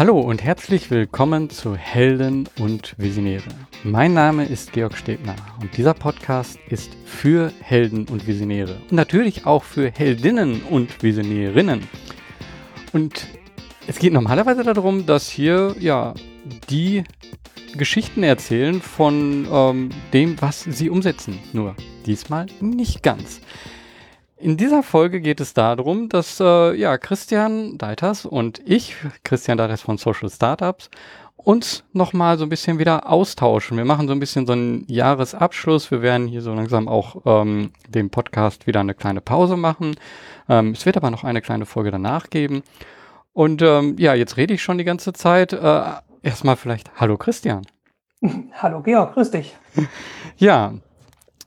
Hallo und herzlich willkommen zu Helden und Visionäre. Mein Name ist Georg Stebner und dieser Podcast ist für Helden und Visionäre und natürlich auch für Heldinnen und Visionärinnen. Und es geht normalerweise darum, dass hier ja die Geschichten erzählen von ähm, dem, was sie umsetzen. Nur diesmal nicht ganz. In dieser Folge geht es darum, dass äh, ja, Christian Deiters und ich, Christian Deiters von Social Startups, uns nochmal so ein bisschen wieder austauschen. Wir machen so ein bisschen so einen Jahresabschluss. Wir werden hier so langsam auch ähm, dem Podcast wieder eine kleine Pause machen. Ähm, es wird aber noch eine kleine Folge danach geben. Und ähm, ja, jetzt rede ich schon die ganze Zeit. Äh, erstmal vielleicht Hallo Christian. Hallo Georg, grüß dich. Ja,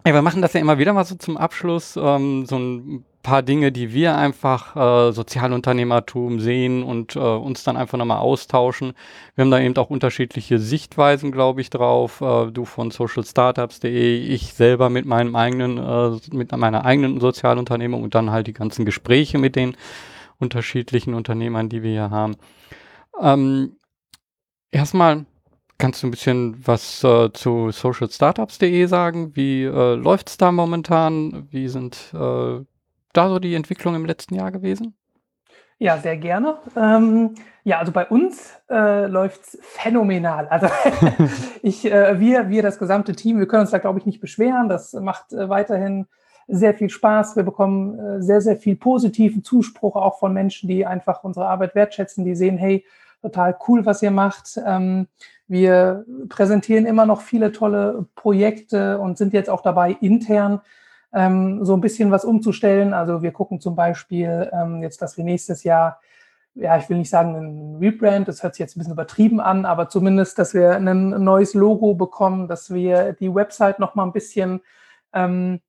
ja, wir machen das ja immer wieder mal so zum Abschluss, ähm, so ein paar Dinge, die wir einfach äh, Sozialunternehmertum sehen und äh, uns dann einfach nochmal austauschen. Wir haben da eben auch unterschiedliche Sichtweisen, glaube ich, drauf. Äh, du von socialstartups.de, ich selber mit meinem eigenen, äh, mit meiner eigenen Sozialunternehmung und dann halt die ganzen Gespräche mit den unterschiedlichen Unternehmern, die wir hier haben. Ähm, erstmal Kannst du ein bisschen was äh, zu socialstartups.de sagen? Wie äh, läuft es da momentan? Wie sind äh, da so die Entwicklungen im letzten Jahr gewesen? Ja, sehr gerne. Ähm, ja, also bei uns äh, läuft es phänomenal. Also ich, äh, wir, wir, das gesamte Team, wir können uns da, glaube ich, nicht beschweren. Das macht äh, weiterhin sehr viel Spaß. Wir bekommen äh, sehr, sehr viel positiven Zuspruch auch von Menschen, die einfach unsere Arbeit wertschätzen, die sehen, hey, total cool, was ihr macht. Ähm, wir präsentieren immer noch viele tolle Projekte und sind jetzt auch dabei, intern ähm, so ein bisschen was umzustellen. Also wir gucken zum Beispiel ähm, jetzt, dass wir nächstes Jahr, ja, ich will nicht sagen ein Rebrand, das hört sich jetzt ein bisschen übertrieben an, aber zumindest, dass wir ein neues Logo bekommen, dass wir die Website noch mal ein bisschen ähm,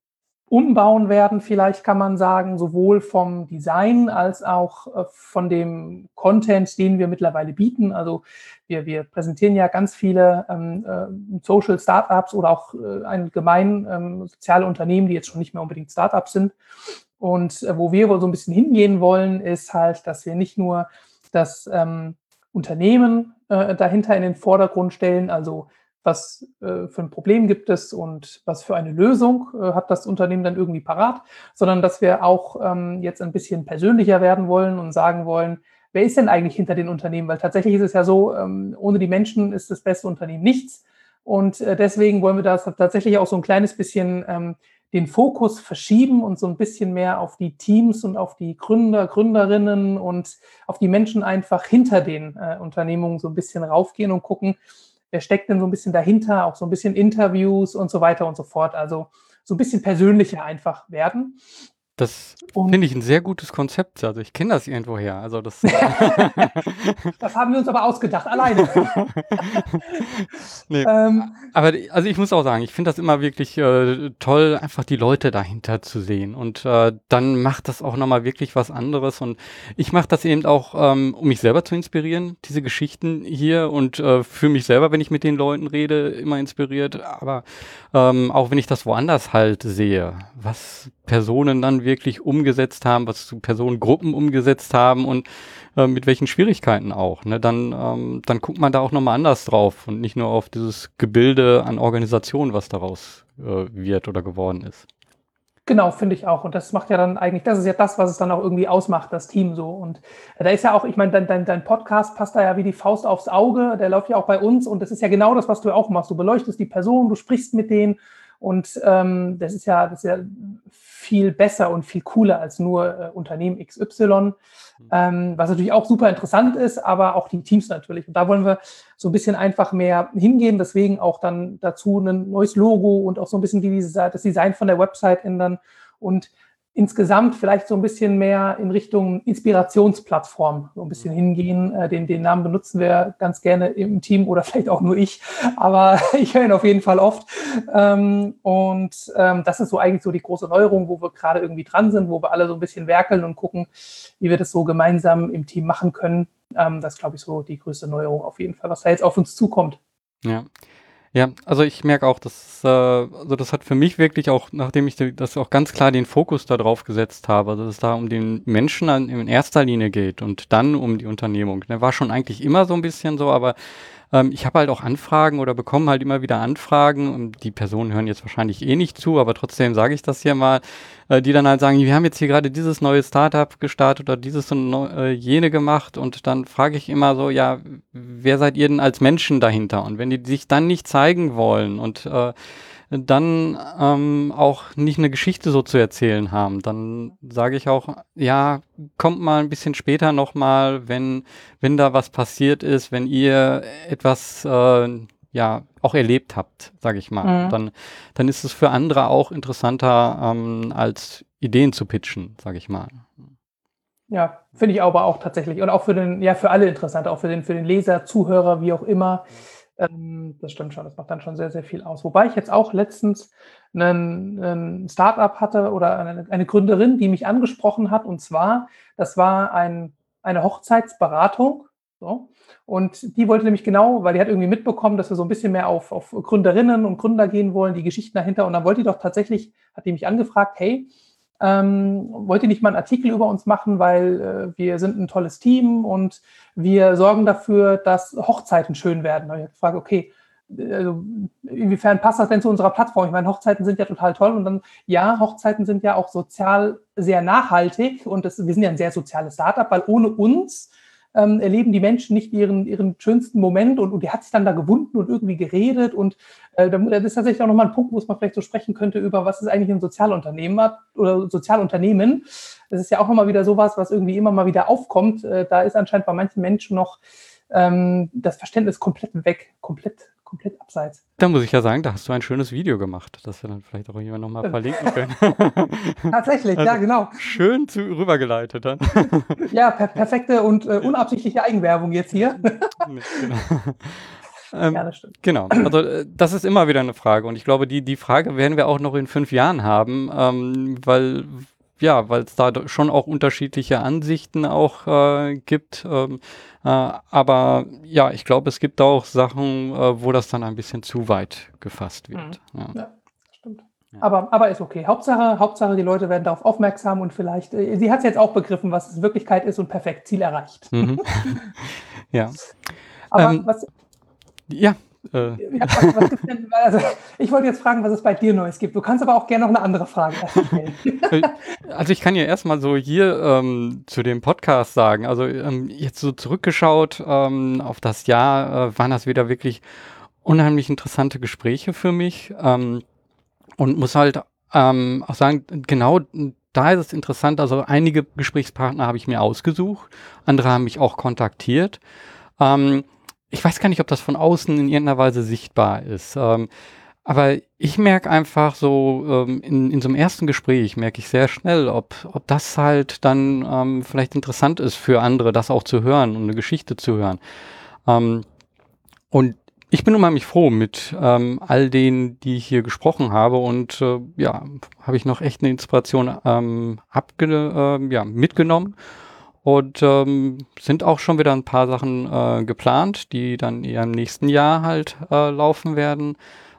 umbauen werden, vielleicht kann man sagen, sowohl vom Design als auch äh, von dem Content, den wir mittlerweile bieten. Also wir, wir präsentieren ja ganz viele ähm, äh, Social Startups oder auch äh, allgemein ähm, soziale Unternehmen, die jetzt schon nicht mehr unbedingt Startups sind. Und äh, wo wir wohl so ein bisschen hingehen wollen, ist halt, dass wir nicht nur das ähm, Unternehmen äh, dahinter in den Vordergrund stellen, also was äh, für ein Problem gibt es und was für eine Lösung äh, hat das Unternehmen dann irgendwie parat, sondern dass wir auch ähm, jetzt ein bisschen persönlicher werden wollen und sagen wollen, wer ist denn eigentlich hinter den Unternehmen? Weil tatsächlich ist es ja so, ähm, ohne die Menschen ist das beste Unternehmen nichts. Und äh, deswegen wollen wir das tatsächlich auch so ein kleines bisschen ähm, den Fokus verschieben und so ein bisschen mehr auf die Teams und auf die Gründer, Gründerinnen und auf die Menschen einfach hinter den äh, Unternehmungen so ein bisschen raufgehen und gucken, wer steckt denn so ein bisschen dahinter, auch so ein bisschen Interviews und so weiter und so fort. Also so ein bisschen persönlicher einfach werden. Das finde ich ein sehr gutes Konzept. Also ich kenne das irgendwoher. Also das, das haben wir uns aber ausgedacht, alleine. nee. ähm, aber also ich muss auch sagen, ich finde das immer wirklich äh, toll, einfach die Leute dahinter zu sehen. Und äh, dann macht das auch nochmal wirklich was anderes. Und ich mache das eben auch, ähm, um mich selber zu inspirieren, diese Geschichten hier und äh, für mich selber, wenn ich mit den Leuten rede, immer inspiriert. Aber ähm, auch wenn ich das woanders halt sehe, was Personen dann wirklich umgesetzt haben, was Personengruppen umgesetzt haben und äh, mit welchen Schwierigkeiten auch. Ne? Dann, ähm, dann guckt man da auch nochmal anders drauf und nicht nur auf dieses Gebilde an Organisation, was daraus äh, wird oder geworden ist. Genau, finde ich auch. Und das macht ja dann eigentlich, das ist ja das, was es dann auch irgendwie ausmacht, das Team so. Und da ist ja auch, ich meine, dein, dein, dein Podcast passt da ja wie die Faust aufs Auge, der läuft ja auch bei uns und das ist ja genau das, was du auch machst. Du beleuchtest die Person, du sprichst mit denen und ähm, das ist ja, das ist ja viel besser und viel cooler als nur äh, Unternehmen XY, mhm. ähm, was natürlich auch super interessant ist, aber auch die Teams natürlich. Und da wollen wir so ein bisschen einfach mehr hingehen, deswegen auch dann dazu ein neues Logo und auch so ein bisschen die, das Design von der Website ändern und insgesamt vielleicht so ein bisschen mehr in Richtung Inspirationsplattform so ein bisschen mhm. hingehen. Äh, den, den Namen benutzen wir ganz gerne im Team oder vielleicht auch nur ich, aber ich höre ihn auf jeden Fall oft. Ähm, und ähm, das ist so eigentlich so die große Neuerung, wo wir gerade irgendwie dran sind, wo wir alle so ein bisschen werkeln und gucken, wie wir das so gemeinsam im Team machen können. Ähm, das ist, glaube ich, so die größte Neuerung auf jeden Fall, was da jetzt auf uns zukommt. Ja. Ja, also ich merke auch, dass äh, also das hat für mich wirklich auch, nachdem ich das auch ganz klar den Fokus darauf gesetzt habe, dass es da um den Menschen an, in erster Linie geht und dann um die Unternehmung. Der war schon eigentlich immer so ein bisschen so, aber ähm, ich habe halt auch Anfragen oder bekomme halt immer wieder Anfragen und die Personen hören jetzt wahrscheinlich eh nicht zu, aber trotzdem sage ich das hier mal, äh, die dann halt sagen, wir haben jetzt hier gerade dieses neue Startup gestartet oder dieses und äh, jene gemacht und dann frage ich immer so, ja, wer seid ihr denn als Menschen dahinter? Und wenn die sich dann nicht zeigen wollen und äh, dann ähm, auch nicht eine Geschichte so zu erzählen haben. Dann sage ich auch, ja, kommt mal ein bisschen später nochmal, wenn, wenn da was passiert ist, wenn ihr etwas äh, ja auch erlebt habt, sage ich mal. Mhm. Dann, dann ist es für andere auch interessanter, ähm, als Ideen zu pitchen, sage ich mal. Ja, finde ich aber auch tatsächlich. Und auch für den, ja, für alle interessant, auch für den, für den Leser, Zuhörer, wie auch immer. Ähm, das stimmt schon, das macht dann schon sehr, sehr viel aus. Wobei ich jetzt auch letztens einen, einen Startup hatte oder eine, eine, Gründerin, die mich angesprochen hat. Und zwar, das war ein, eine Hochzeitsberatung. So. Und die wollte nämlich genau, weil die hat irgendwie mitbekommen, dass wir so ein bisschen mehr auf, auf Gründerinnen und Gründer gehen wollen, die Geschichten dahinter. Und dann wollte die doch tatsächlich, hat die mich angefragt, hey, ähm, wollt ihr nicht mal einen Artikel über uns machen, weil äh, wir sind ein tolles Team und wir sorgen dafür, dass Hochzeiten schön werden. Habe ich gefragt, okay, also inwiefern passt das denn zu unserer Plattform? Ich meine, Hochzeiten sind ja total toll und dann, ja, Hochzeiten sind ja auch sozial sehr nachhaltig und das, wir sind ja ein sehr soziales Startup, weil ohne uns ähm, erleben die Menschen nicht ihren, ihren schönsten Moment und, und die hat sich dann da gewunden und irgendwie geredet und äh, das ist tatsächlich auch nochmal ein Punkt, wo es man vielleicht so sprechen könnte über, was ist eigentlich ein Sozialunternehmen oder Sozialunternehmen. Das ist ja auch nochmal wieder sowas, was irgendwie immer mal wieder aufkommt. Äh, da ist anscheinend bei manchen Menschen noch ähm, das Verständnis komplett weg, komplett komplett abseits. Da muss ich ja sagen, da hast du ein schönes Video gemacht, das wir dann vielleicht auch jemand nochmal verlinken können. Tatsächlich, also ja, genau. Schön zu, rübergeleitet dann. ja, per perfekte und äh, unabsichtliche Eigenwerbung jetzt hier. genau. Ähm, ja, das stimmt. Genau, also äh, das ist immer wieder eine Frage und ich glaube, die, die Frage werden wir auch noch in fünf Jahren haben, ähm, weil ja, weil es da schon auch unterschiedliche Ansichten auch äh, gibt. Ähm, äh, aber ja, ich glaube, es gibt auch Sachen, äh, wo das dann ein bisschen zu weit gefasst wird. Mhm. Ja. ja. stimmt. Aber, aber ist okay. Hauptsache, Hauptsache, die Leute werden darauf aufmerksam und vielleicht, äh, sie hat es jetzt auch begriffen, was es in Wirklichkeit ist und perfekt Ziel erreicht. Mhm. ja. Aber ähm, was. Ja, äh. Denn, also, ich wollte jetzt fragen, was es bei dir Neues gibt. Du kannst aber auch gerne noch eine andere Frage stellen. Äh, also ich kann ja erstmal so hier ähm, zu dem Podcast sagen. Also ähm, jetzt so zurückgeschaut ähm, auf das Jahr, äh, waren das wieder wirklich unheimlich interessante Gespräche für mich. Ähm, und muss halt ähm, auch sagen, genau da ist es interessant. Also einige Gesprächspartner habe ich mir ausgesucht, andere haben mich auch kontaktiert. Ähm, ich weiß gar nicht, ob das von außen in irgendeiner Weise sichtbar ist. Ähm, aber ich merke einfach so, ähm, in, in so einem ersten Gespräch merke ich sehr schnell, ob, ob das halt dann ähm, vielleicht interessant ist für andere, das auch zu hören und eine Geschichte zu hören. Ähm, und ich bin unheimlich froh mit ähm, all denen, die ich hier gesprochen habe und äh, ja, habe ich noch echt eine Inspiration ähm, abge äh, ja, mitgenommen und ähm, sind auch schon wieder ein paar Sachen äh, geplant, die dann eher im nächsten Jahr halt äh, laufen werden.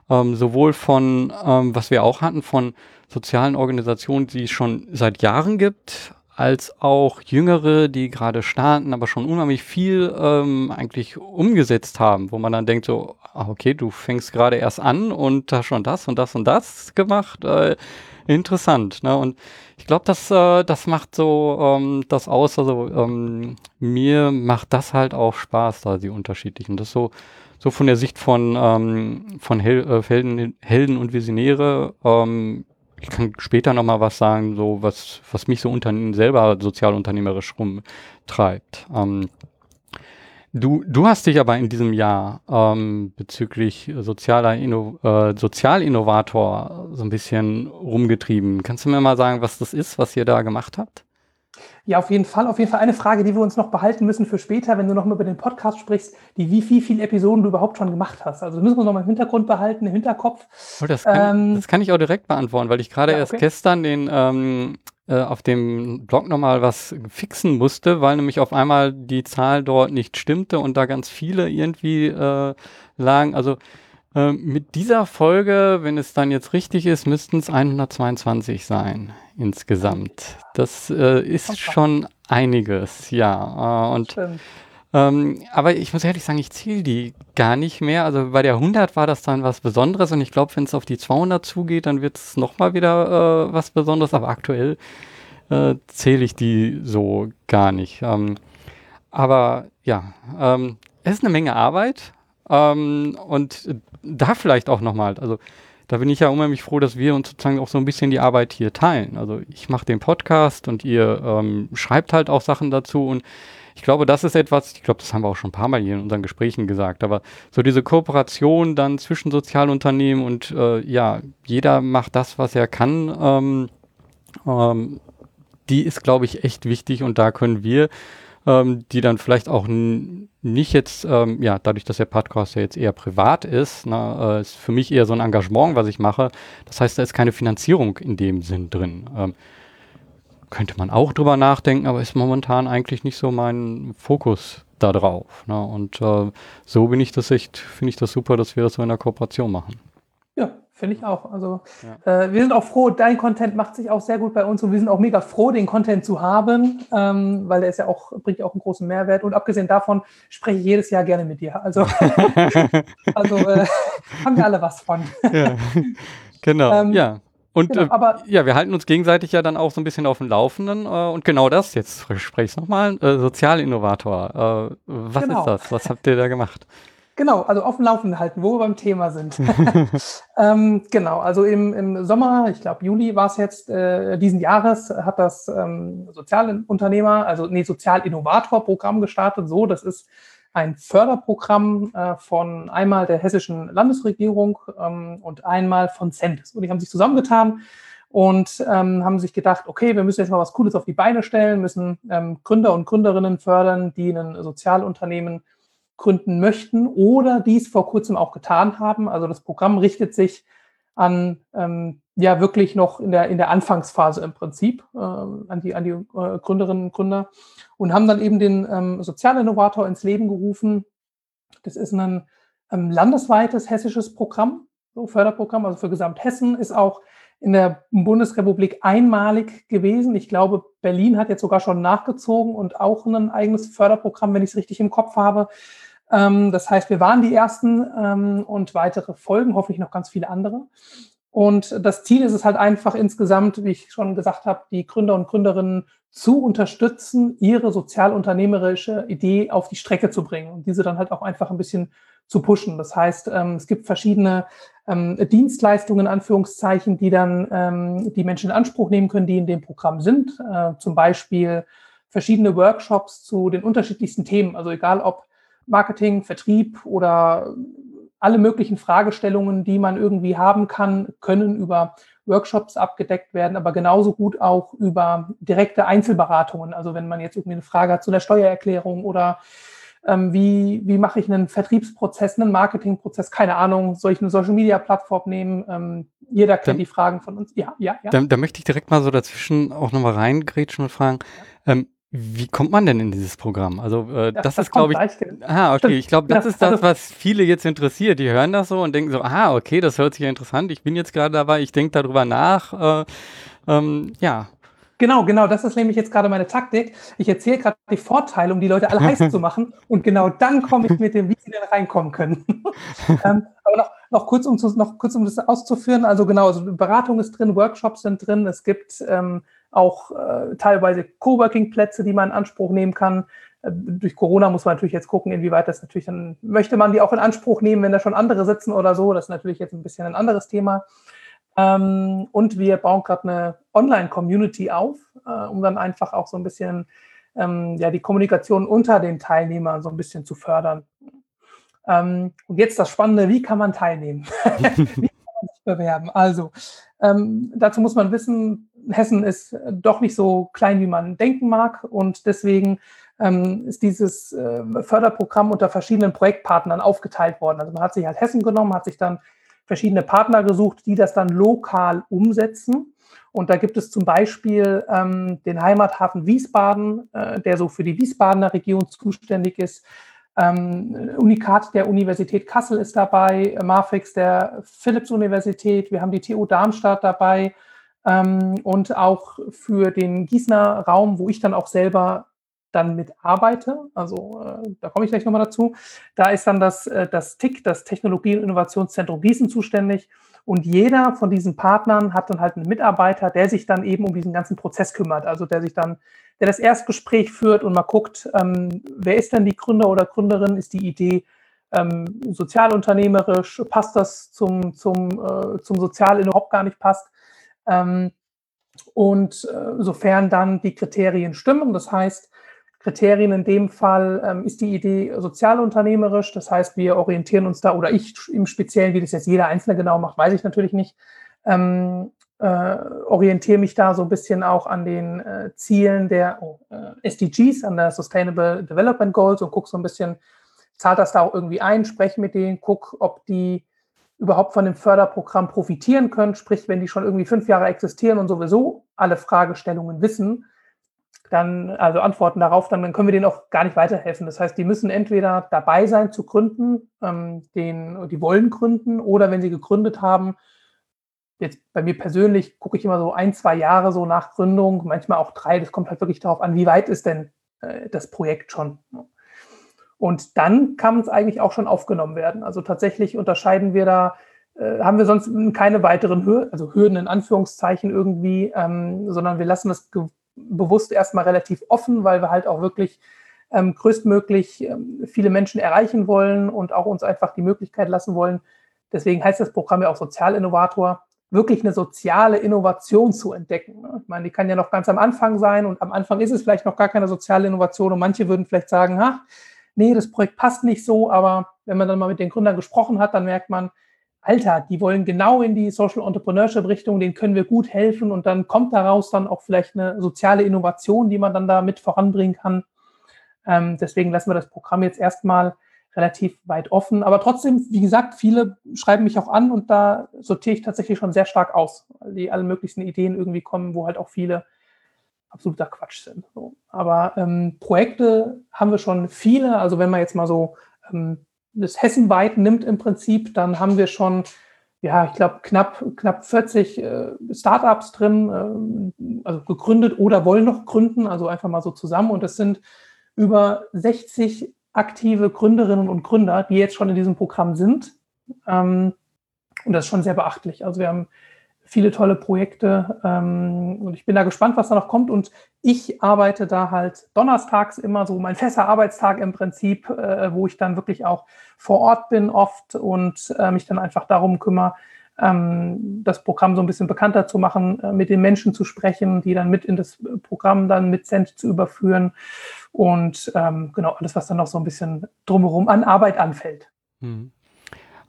Ähm, sowohl von, ähm, was wir auch hatten, von sozialen Organisationen, die es schon seit Jahren gibt, als auch Jüngere, die gerade starten, aber schon unheimlich viel ähm, eigentlich umgesetzt haben, wo man dann denkt so, ah, okay, du fängst gerade erst an und hast schon das und das und das gemacht. Äh, interessant. Ne? Und ich glaube, das, äh, das macht so ähm, das aus. Also ähm, mir macht das halt auch Spaß, da die unterschiedlichen. Das so, so von der Sicht von, ähm, von Hel äh, Helden, Helden und Visionäre. Ich kann später noch mal was sagen, so was, was mich so unter selber sozialunternehmerisch rumtreibt. Ähm, Du, du hast dich aber in diesem Jahr ähm, bezüglich sozialer Inno, äh, Sozialinnovator so ein bisschen rumgetrieben. Kannst du mir mal sagen, was das ist, was ihr da gemacht habt? Ja, auf jeden Fall. Auf jeden Fall eine Frage, die wir uns noch behalten müssen für später, wenn du noch mal über den Podcast sprichst, die wie, wie viele Episoden du überhaupt schon gemacht hast. Also müssen wir noch mal im Hintergrund behalten, im Hinterkopf. Oh, das, kann, ähm, das kann ich auch direkt beantworten, weil ich gerade ja, okay. erst gestern den ähm, äh, auf dem Blog nochmal was fixen musste, weil nämlich auf einmal die Zahl dort nicht stimmte und da ganz viele irgendwie äh, lagen. Also Ähm, mit dieser Folge, wenn es dann jetzt richtig ist, müssten es 122 sein insgesamt. Das äh, ist schon einiges, ja. Äh, und ähm, aber ich muss ehrlich sagen, ich zähle die gar nicht mehr. Also bei der 100 war das dann was Besonderes und ich glaube, wenn es auf die 200 zugeht, dann wird es nochmal wieder äh, was Besonderes. Aber aktuell äh, zähle ich die so gar nicht. Ähm, aber ja, ähm, es ist eine Menge Arbeit. Ähm, und da vielleicht auch nochmal, also da bin ich ja unheimlich froh, dass wir uns sozusagen auch so ein bisschen die Arbeit hier teilen. Also ich mache den Podcast und ihr ähm, schreibt halt auch Sachen dazu und ich glaube, das ist etwas, ich glaube, das haben wir auch schon ein paar Mal hier in unseren Gesprächen gesagt, aber so diese Kooperation dann zwischen Sozialunternehmen und äh, ja, jeder macht das, was er kann, ähm, ähm, die ist, glaube ich, echt wichtig und da können wir ähm, die dann vielleicht auch nicht jetzt, ähm, ja, dadurch, dass der Podcast ja jetzt eher privat ist, ne, äh, ist für mich eher so ein Engagement, was ich mache. Das heißt, da ist keine Finanzierung in dem Sinn drin. Ähm, könnte man auch drüber nachdenken, aber ist momentan eigentlich nicht so mein Fokus da drauf. Ne? Und äh, so bin ich das echt, finde ich das super, dass wir das so in der Kooperation machen. Finde ich auch. Also ja. äh, wir sind auch froh, dein Content macht sich auch sehr gut bei uns und wir sind auch mega froh, den Content zu haben, ähm, weil der ist ja auch, bringt ja auch einen großen Mehrwert. Und abgesehen davon spreche ich jedes Jahr gerne mit dir. Also, also äh, haben wir alle was von. ja. Genau, ähm, ja. Und genau, äh, aber, ja, wir halten uns gegenseitig ja dann auch so ein bisschen auf dem Laufenden. Äh, und genau das, jetzt spreche ich es nochmal, äh, Sozialinnovator. Äh, was genau. ist das? Was habt ihr da gemacht? Genau, also auf dem Laufenden halten, wo wir beim Thema sind. ähm, genau, also im, im Sommer, ich glaube Juli war es jetzt äh, diesen Jahres, hat das ähm, Sozialunternehmer, also nee, Sozialinnovator-Programm gestartet. So, das ist ein Förderprogramm äh, von einmal der hessischen Landesregierung ähm, und einmal von Centis. Und die haben sich zusammengetan und ähm, haben sich gedacht, okay, wir müssen jetzt mal was Cooles auf die Beine stellen, müssen ähm, Gründer und Gründerinnen fördern, die ein Sozialunternehmen gründen möchten oder dies vor kurzem auch getan haben. Also das Programm richtet sich an ähm, ja wirklich noch in der in der Anfangsphase im Prinzip äh, an die an die äh, Gründerinnen und Gründer und haben dann eben den ähm, Sozialinnovator ins Leben gerufen. Das ist ein ähm, landesweites hessisches Programm, so Förderprogramm, also für Gesamthessen ist auch in der Bundesrepublik einmalig gewesen. Ich glaube, Berlin hat jetzt sogar schon nachgezogen und auch ein eigenes Förderprogramm, wenn ich es richtig im Kopf habe. Ähm, das heißt, wir waren die Ersten ähm, und weitere folgen, hoffentlich noch ganz viele andere. Und das Ziel ist es halt einfach insgesamt, wie ich schon gesagt habe, die Gründer und Gründerinnen zu unterstützen, ihre sozialunternehmerische Idee auf die Strecke zu bringen und diese dann halt auch einfach ein bisschen zu pushen. Das heißt, ähm, es gibt verschiedene Dienstleistungen, in Anführungszeichen, die dann die Menschen in Anspruch nehmen können, die in dem Programm sind. Äh, zum Beispiel verschiedene Workshops zu den unterschiedlichsten Themen. Also egal ob Marketing, Vertrieb oder alle möglichen Fragestellungen, die man irgendwie haben kann, können über Workshops abgedeckt werden, aber genauso gut auch über direkte Einzelberatungen. Also wenn man jetzt irgendwie eine Frage hat zu der Steuererklärung oder ähm, wie, wie mache ich einen Vertriebsprozess, einen Marketingprozess, keine Ahnung, soll ich eine Social-Media-Plattform nehmen? Ähm, jeder kennt dann, die Fragen von uns. Ja, ja, ja. Da, da, möchte ich direkt mal so dazwischen auch nochmal reingrätschen und fragen, ja. ähm, wie kommt man denn in dieses Programm? Also äh, das, das, ist, glaube ich. Ah, okay. Ich glaube, das ja, ist das, also was viele jetzt interessiert. Die hören das so und denken so, ah, okay, das hört sich ja interessant. Ich bin jetzt gerade dabei, ich denke darüber nach. Äh, ähm, ja. Genau, genau, das ist nämlich jetzt gerade meine Taktik. Ich erzähle gerade die Vorteile, um die Leute alle heiß zu machen. Und genau dann komme ich mit dem, wie sie denn reinkommen können. ähm, aber noch, noch, kurz, um zu, noch kurz, um das auszuführen. Also genau, also Beratung ist drin, Workshops sind drin. Es gibt ähm, auch äh, teilweise Coworking-Plätze, die man in Anspruch nehmen kann. Äh, durch Corona muss man natürlich jetzt gucken, inwieweit das natürlich dann, möchte man die auch in Anspruch nehmen, wenn da schon andere sitzen oder so. Das ist natürlich jetzt ein bisschen ein anderes Thema. Ähm, und wir bauen gerade eine Online-Community auf, äh, um dann einfach auch so ein bisschen ähm, ja, die Kommunikation unter den Teilnehmern so ein bisschen zu fördern. Ähm, und jetzt das Spannende, wie kann man teilnehmen? wie kann man sich bewerben? Also, dazu muss man wissen, Hessen ist doch nicht so klein, wie man denken mag. Und deswegen ähm, ist dieses äh, Förderprogramm unter verschiedenen Projektpartnern aufgeteilt worden. Also man hat sich halt Hessen genommen, hat sich dann verschiedene Partner gesucht, die das dann lokal umsetzen. Und da gibt es zum Beispiel ähm, den Heimathafen Wiesbaden, äh, der so für die Wiesbadener Region zuständig ist. Ähm, Unikat der Universität Kassel ist dabei, Marfix der Philips-Universität, wir haben die TU Darmstadt dabei ähm, und auch für den Gießener Raum, wo ich dann auch selber dann mit arbeite, also äh, da komme ich gleich nochmal dazu, da ist dann das, äh, das TIC, das Technologie- und Innovationszentrum Gießen zuständig. Und jeder von diesen Partnern hat dann halt einen Mitarbeiter, der sich dann eben um diesen ganzen Prozess kümmert, also der sich dann der das Erstgespräch führt und mal guckt, ähm, wer ist denn die Gründer oder Gründerin, ist die Idee ähm, sozialunternehmerisch, passt das zum, zum, äh, zum Sozial überhaupt gar nicht passt. Ähm, und äh, sofern dann die Kriterien stimmen, das heißt, Kriterien in dem Fall ähm, ist die Idee sozialunternehmerisch, das heißt, wir orientieren uns da, oder ich im Speziellen, wie das jetzt jeder Einzelne genau macht, weiß ich natürlich nicht, ähm, äh, orientiere mich da so ein bisschen auch an den äh, Zielen der oh, äh, SDGs, an der Sustainable Development Goals und gucke so ein bisschen, zahlt das da auch irgendwie ein, spreche mit denen, gucke, ob die überhaupt von dem Förderprogramm profitieren können, sprich, wenn die schon irgendwie fünf Jahre existieren und sowieso alle Fragestellungen wissen, dann, also Antworten darauf, dann, dann können wir denen auch gar nicht weiterhelfen. Das heißt, die müssen entweder dabei sein zu gründen, ähm, den, die wollen gründen, oder wenn sie gegründet haben, jetzt bei mir persönlich gucke ich immer so ein, zwei Jahre so nach Gründung, manchmal auch drei. Das kommt halt wirklich darauf an, wie weit ist denn äh, das Projekt schon. Und dann kann es eigentlich auch schon aufgenommen werden. Also tatsächlich unterscheiden wir da, äh, haben wir sonst keine weiteren Hürden, also Hürden in Anführungszeichen irgendwie, ähm, sondern wir lassen das bewusst erstmal relativ offen, weil wir halt auch wirklich ähm, größtmöglich ähm, viele Menschen erreichen wollen und auch uns einfach die Möglichkeit lassen wollen. Deswegen heißt das Programm ja auch Sozialinnovator, wirklich eine soziale Innovation zu entdecken. Ne? Ich meine, die kann ja noch ganz am Anfang sein und am Anfang ist es vielleicht noch gar keine soziale Innovation und manche würden vielleicht sagen, ha, nee, das Projekt passt nicht so, aber wenn man dann mal mit den Gründern gesprochen hat, dann merkt man, Alter, die wollen genau in die Social Entrepreneurship Richtung, denen können wir gut helfen und dann kommt daraus dann auch vielleicht eine soziale Innovation, die man dann da mit voranbringen kann. Ähm, deswegen lassen wir das Programm jetzt erstmal relativ weit offen. Aber trotzdem, wie gesagt, viele schreiben mich auch an und da sortiere ich tatsächlich schon sehr stark aus, weil die alle möglichen Ideen irgendwie kommen, wo halt auch viele absoluter Quatsch sind. So. Aber ähm, Projekte haben wir schon viele. Also wenn man jetzt mal so ähm, das hessenweit nimmt im Prinzip, dann haben wir schon, ja, ich glaube, knapp, knapp 40 äh, Startups drin, äh, also gegründet oder wollen noch gründen, also einfach mal so zusammen. Und es sind über 60 aktive Gründerinnen und Gründer, die jetzt schon in diesem Programm sind. Ähm, und das ist schon sehr beachtlich. Also wir haben viele tolle Projekte ähm, und ich bin da gespannt, was da noch kommt. Und ich arbeite da halt donnerstags immer so mein fester Arbeitstag im Prinzip, äh, wo ich dann wirklich auch vor Ort bin oft und äh, mich dann einfach darum kümmere, ähm, das Programm so ein bisschen bekannter zu machen, äh, mit den Menschen zu sprechen, die dann mit in das Programm dann mit Cent zu überführen und ähm, genau alles, was dann noch so ein bisschen drumherum an Arbeit anfällt. Mhm.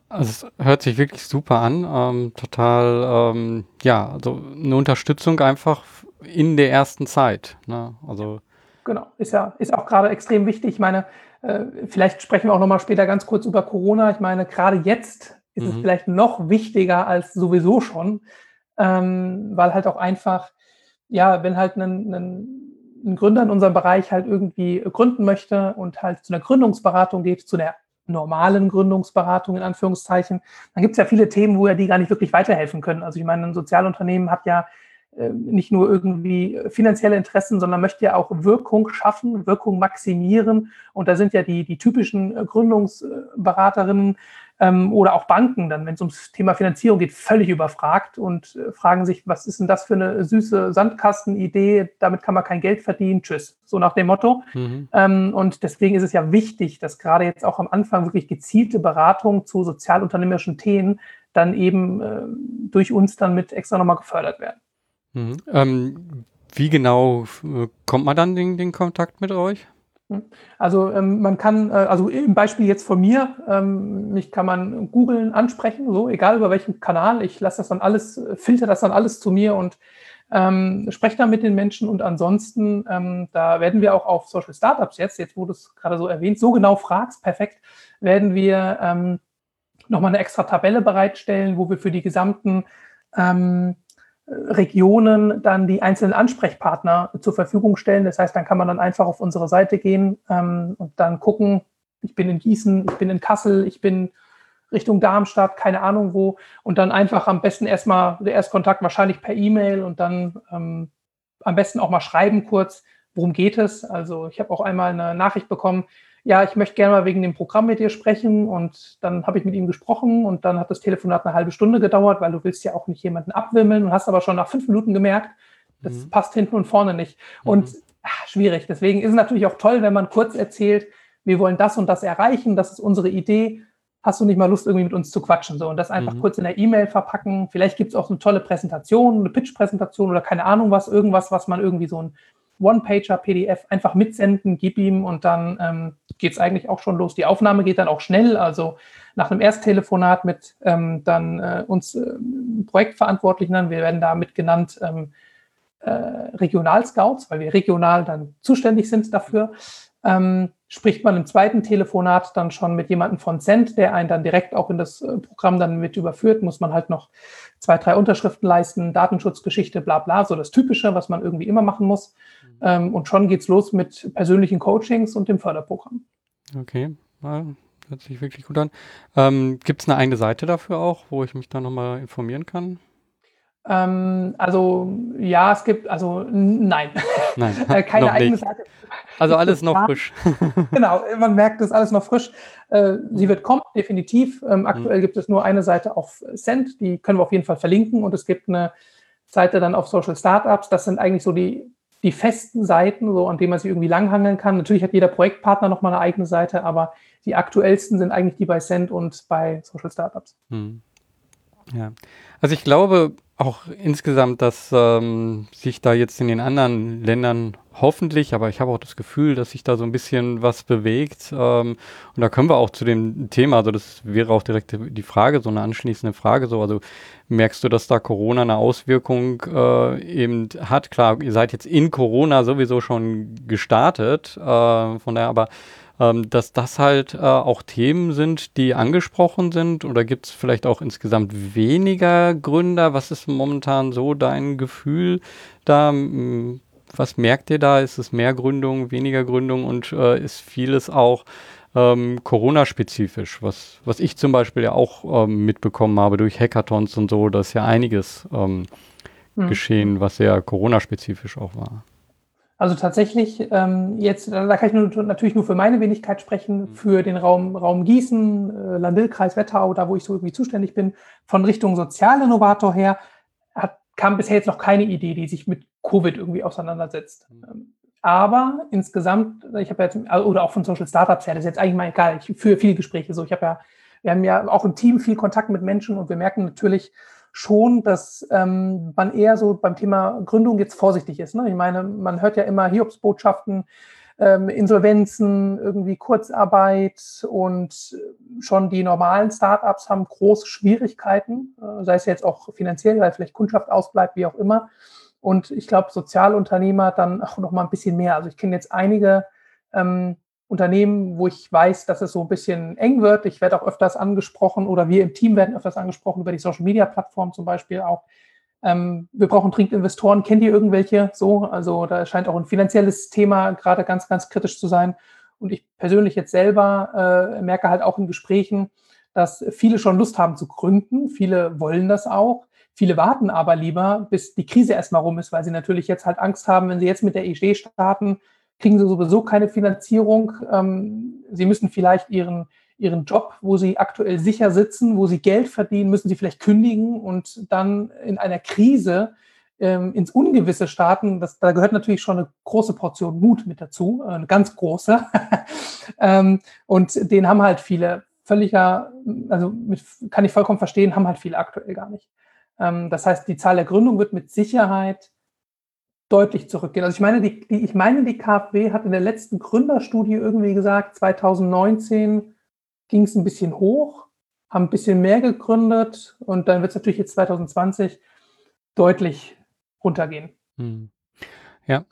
Also es hört sich wirklich super an, ähm, total, ähm, ja, also eine Unterstützung einfach in der ersten Zeit. Ne? Also genau, ist ja ist auch gerade extrem wichtig. Ich meine, äh, vielleicht sprechen wir auch noch mal später ganz kurz über Corona. Ich meine, gerade jetzt ist mhm. es vielleicht noch wichtiger als sowieso schon, ähm, weil halt auch einfach, ja, wenn halt ein, ein, ein Gründer in unserem Bereich halt irgendwie gründen möchte und halt zu einer Gründungsberatung geht, zu einer normalen Gründungsberatung in Anführungszeichen, dann gibt es ja viele Themen, wo ja die gar nicht wirklich weiterhelfen können. Also ich meine, ein Sozialunternehmen hat ja äh, nicht nur irgendwie finanzielle Interessen, sondern möchte ja auch Wirkung schaffen, Wirkung maximieren. Und da sind ja die, die typischen äh, Gründungsberaterinnen ähm, oder auch Banken dann, wenn es ums Thema Finanzierung geht, völlig überfragt und äh, fragen sich, was ist denn das für eine süße Sandkastenidee, damit kann man kein Geld verdienen, tschüss, so nach dem Motto. Mhm. Ähm, und deswegen ist es ja wichtig, dass gerade jetzt auch am Anfang wirklich gezielte Beratung zu sozialunternehmerischen Themen dann eben äh, durch uns dann mit extra nochmal gefördert werden. Mhm. Ähm, wie genau äh, kommt man dann in den Kontakt mit euch? Hm. Also ähm, man kann, äh, also im Beispiel jetzt von mir, ähm, mich kann man googeln, ansprechen, so egal über welchen Kanal. Ich lasse das dann alles, äh, filter das dann alles zu mir und ähm, spreche dann mit den Menschen. Und ansonsten, ähm, da werden wir auch auf Social Startups jetzt, jetzt wo du es gerade so erwähnt, so genau fragst, perfekt, werden wir ähm, nochmal eine extra Tabelle bereitstellen, wo wir für die gesamten ähm, Regionen dann die einzelnen Ansprechpartner zur Verfügung stellen. Das heißt, dann kann man dann einfach auf unsere Seite gehen ähm, und dann gucken, ich bin in Gießen, ich bin in Kassel, ich bin Richtung Darmstadt, keine Ahnung wo. Und dann einfach am besten erstmal der Erstkontakt wahrscheinlich per E-Mail und dann ähm, am besten auch mal schreiben kurz, worum geht es. Also ich habe auch einmal eine Nachricht bekommen, ja, ich möchte gerne mal wegen dem Programm mit dir sprechen. Und dann habe ich mit ihm gesprochen und dann hat das Telefonat eine halbe Stunde gedauert, weil du willst ja auch nicht jemanden abwimmeln und hast aber schon nach fünf Minuten gemerkt, das mhm. passt hinten und vorne nicht. Und mhm. ach, schwierig. Deswegen ist es natürlich auch toll, wenn man kurz erzählt, wir wollen das und das erreichen, das ist unsere Idee. Hast du nicht mal Lust, irgendwie mit uns zu quatschen? So, und das einfach mhm. kurz in der E-Mail verpacken. Vielleicht gibt es auch eine tolle Präsentation, eine Pitch-Präsentation oder keine Ahnung was, irgendwas, was man irgendwie so ein One-Pager, PDF einfach mitsenden, gib ihm und dann ähm, geht es eigentlich auch schon los. Die Aufnahme geht dann auch schnell. Also nach einem Ersttelefonat mit ähm, dann äh, uns äh, Projektverantwortlichen, dann, wir werden damit genannt ähm, äh, Regionalscouts, weil wir regional dann zuständig sind dafür ähm, spricht man im zweiten Telefonat dann schon mit jemandem von Cent, der einen dann direkt auch in das äh, Programm dann mit überführt, muss man halt noch zwei, drei Unterschriften leisten, Datenschutzgeschichte, bla bla, so das Typische, was man irgendwie immer machen muss. Mhm. Ähm, und schon geht's los mit persönlichen Coachings und dem Förderprogramm. Okay, hört sich wirklich gut an. Ähm, Gibt es eine eigene Seite dafür auch, wo ich mich da nochmal informieren kann? Ähm, also ja, es gibt, also nein. Nein, äh, keine eigene. Seite. Also alles noch frisch. genau, man merkt, es ist alles noch frisch. Äh, sie wird kommen, definitiv. Ähm, mhm. aktuell mhm. gibt es nur eine Seite auf Send, die können wir auf jeden Fall verlinken. Und es gibt eine Seite dann auf Social Startups. Das sind eigentlich so die, die festen Seiten, so an denen man sich irgendwie langhangeln kann. Natürlich hat jeder Projektpartner nochmal eine eigene Seite, aber die aktuellsten sind eigentlich die bei Send und bei Social Startups. Mhm. Ja, also ich glaube, auch insgesamt, dass ähm, sich da jetzt in den anderen Ländern hoffentlich, aber ich habe auch das Gefühl, dass sich da so ein bisschen was bewegt. Ähm, und da können wir auch zu dem Thema, also das wäre auch direkt die Frage, so eine anschließende Frage, so, also merkst du, dass da Corona eine Auswirkung äh, eben hat? Klar, ihr seid jetzt in Corona sowieso schon gestartet, äh, von daher aber ähm, dass das halt äh, auch Themen sind, die angesprochen sind? Oder gibt es vielleicht auch insgesamt weniger Gründer? Was ist momentan so dein Gefühl da? Was merkt ihr da? Ist es mehr Gründung, weniger Gründung und äh, ist vieles auch ähm, Corona-spezifisch, was, was ich zum Beispiel ja auch ähm, mitbekommen habe durch Hackathons und so, da ist ja einiges ähm, mhm. geschehen, was sehr Corona-spezifisch auch war. Also tatsächlich, ähm, jetzt, da kann ich nur, natürlich nur für meine Wenigkeit sprechen, mhm. für den Raum, Raum Gießen, äh, Landil-Kreis Wettau, da wo ich so irgendwie zuständig bin, von Richtung Sozialinnovator her, hat, kam bisher jetzt noch keine Idee, die sich mit Covid irgendwie auseinandersetzt. Mhm. Ähm, aber insgesamt, ich habe jetzt, oder auch von Social Startups her, das ist jetzt eigentlich mal egal, ich führe viele Gespräche so. Ich habe ja, wir haben ja auch im Team viel Kontakt mit Menschen und wir merken natürlich, schon, dass ähm, man eher so beim Thema Gründung jetzt vorsichtig ist. Ne? Ich meine, man hört ja immer Hiobsbotschaften, ähm, Insolvenzen, irgendwie Kurzarbeit und schon die normalen Startups haben große Schwierigkeiten, äh, sei es jetzt auch finanziell, weil vielleicht Kundschaft ausbleibt, wie auch immer. Und ich glaube, Sozialunternehmer dann auch noch mal ein bisschen mehr. Also ich kenne jetzt einige ähm, Unternehmen, wo ich weiß, dass es so ein bisschen eng wird. Ich werde auch öfters angesprochen oder wir im Team werden öfters angesprochen über die Social Media Plattform zum Beispiel auch. Ähm, wir brauchen dringend Investoren. Kennt ihr irgendwelche? So, also da scheint auch ein finanzielles Thema gerade ganz, ganz kritisch zu sein. Und ich persönlich jetzt selber äh, merke halt auch in Gesprächen, dass viele schon Lust haben zu gründen. Viele wollen das auch. Viele warten aber lieber, bis die Krise erstmal rum ist, weil sie natürlich jetzt halt Angst haben, wenn sie jetzt mit der EG starten, kriegen sie sowieso keine Finanzierung. Ähm, sie müssen vielleicht ihren, ihren Job, wo sie aktuell sicher sitzen, wo sie Geld verdienen, müssen sie vielleicht kündigen und dann in einer Krise ähm, ins Ungewisse starten. Das, da gehört natürlich schon eine große Portion Mut mit dazu, äh, eine ganz große. ähm, und den haben halt viele völliger, also mit, kann ich vollkommen verstehen, haben halt viele aktuell gar nicht. Ähm, das heißt, die Zahl der Gründung wird mit Sicherheit deutlich zurückgehen. Also ich meine, die, die, ich meine, die KfW hat in der letzten Gründerstudie irgendwie gesagt, 2019 ging es ein bisschen hoch, haben ein bisschen mehr gegründet und dann wird es natürlich jetzt 2020 deutlich runtergehen. Hm. Ja,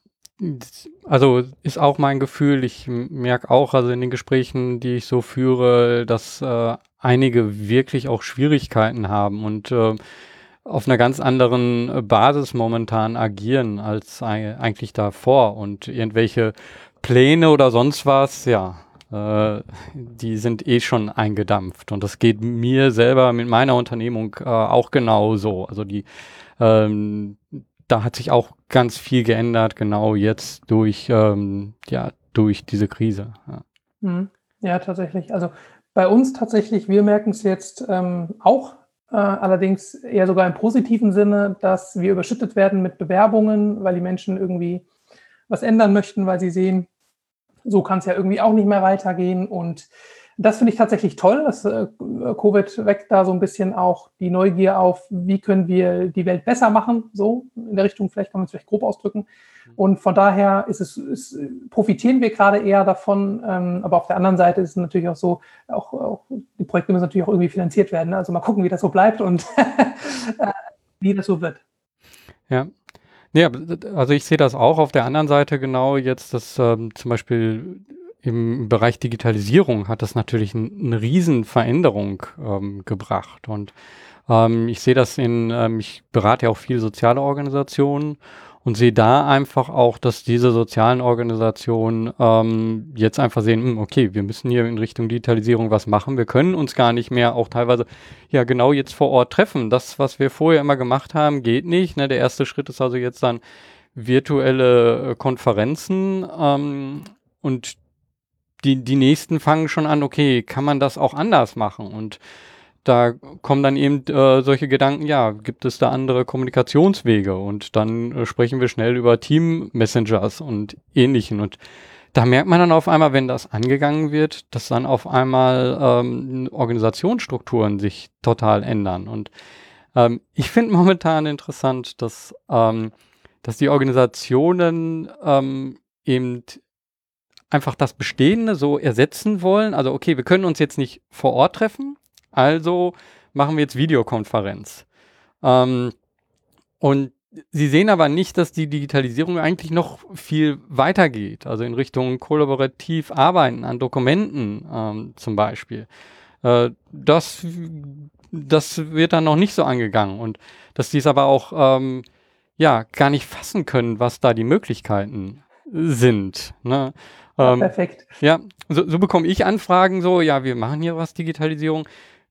also ist auch mein Gefühl, ich merke auch, also in den Gesprächen, die ich so führe, dass äh, einige wirklich auch Schwierigkeiten haben und äh, auf einer ganz anderen äh, Basis momentan agieren als eigentlich davor und irgendwelche Pläne oder sonst was, ja, äh, die sind eh schon eingedampft. Und das geht mir selber mit meiner Unternehmung äh, auch genauso. Also die, ähm, da hat sich auch ganz viel geändert, genau jetzt durch, ähm, ja, durch diese Krise. Ja. Mhm. ja, tatsächlich. Also bei uns tatsächlich, wir merken es jetzt ähm, auch, allerdings eher sogar im positiven Sinne, dass wir überschüttet werden mit Bewerbungen, weil die Menschen irgendwie was ändern möchten, weil sie sehen, so kann es ja irgendwie auch nicht mehr weitergehen. Und das finde ich tatsächlich toll, dass äh, Covid weckt da so ein bisschen auch die Neugier auf, wie können wir die Welt besser machen, so in der Richtung, vielleicht kann man es vielleicht grob ausdrücken. Und von daher ist es, ist, profitieren wir gerade eher davon, ähm, aber auf der anderen Seite ist es natürlich auch so, auch, auch die Projekte müssen natürlich auch irgendwie finanziert werden. Ne? Also mal gucken, wie das so bleibt und äh, wie das so wird. Ja, ja, also ich sehe das auch auf der anderen Seite genau jetzt, dass ähm, zum Beispiel im Bereich Digitalisierung hat das natürlich ein, eine Riesenveränderung ähm, gebracht. Und ähm, ich sehe das in, ähm, ich berate ja auch viele soziale Organisationen und sehe da einfach auch, dass diese sozialen Organisationen ähm, jetzt einfach sehen, hm, okay, wir müssen hier in Richtung Digitalisierung was machen. Wir können uns gar nicht mehr auch teilweise ja genau jetzt vor Ort treffen. Das, was wir vorher immer gemacht haben, geht nicht. Ne? Der erste Schritt ist also jetzt dann virtuelle äh, Konferenzen ähm, und die, die nächsten fangen schon an, okay, kann man das auch anders machen? Und da kommen dann eben äh, solche Gedanken, ja, gibt es da andere Kommunikationswege? Und dann äh, sprechen wir schnell über Team-Messengers und ähnlichen. Und da merkt man dann auf einmal, wenn das angegangen wird, dass dann auf einmal ähm, Organisationsstrukturen sich total ändern. Und ähm, ich finde momentan interessant, dass, ähm, dass die Organisationen ähm, eben einfach das Bestehende so ersetzen wollen. Also okay, wir können uns jetzt nicht vor Ort treffen, also machen wir jetzt Videokonferenz. Ähm, und Sie sehen aber nicht, dass die Digitalisierung eigentlich noch viel weiter geht, also in Richtung kollaborativ arbeiten an Dokumenten ähm, zum Beispiel. Äh, das, das wird dann noch nicht so angegangen und dass die es aber auch ähm, ja gar nicht fassen können, was da die Möglichkeiten sind. Ne? Ja, ähm, perfekt. Ja, so, so bekomme ich Anfragen so, ja, wir machen hier was Digitalisierung.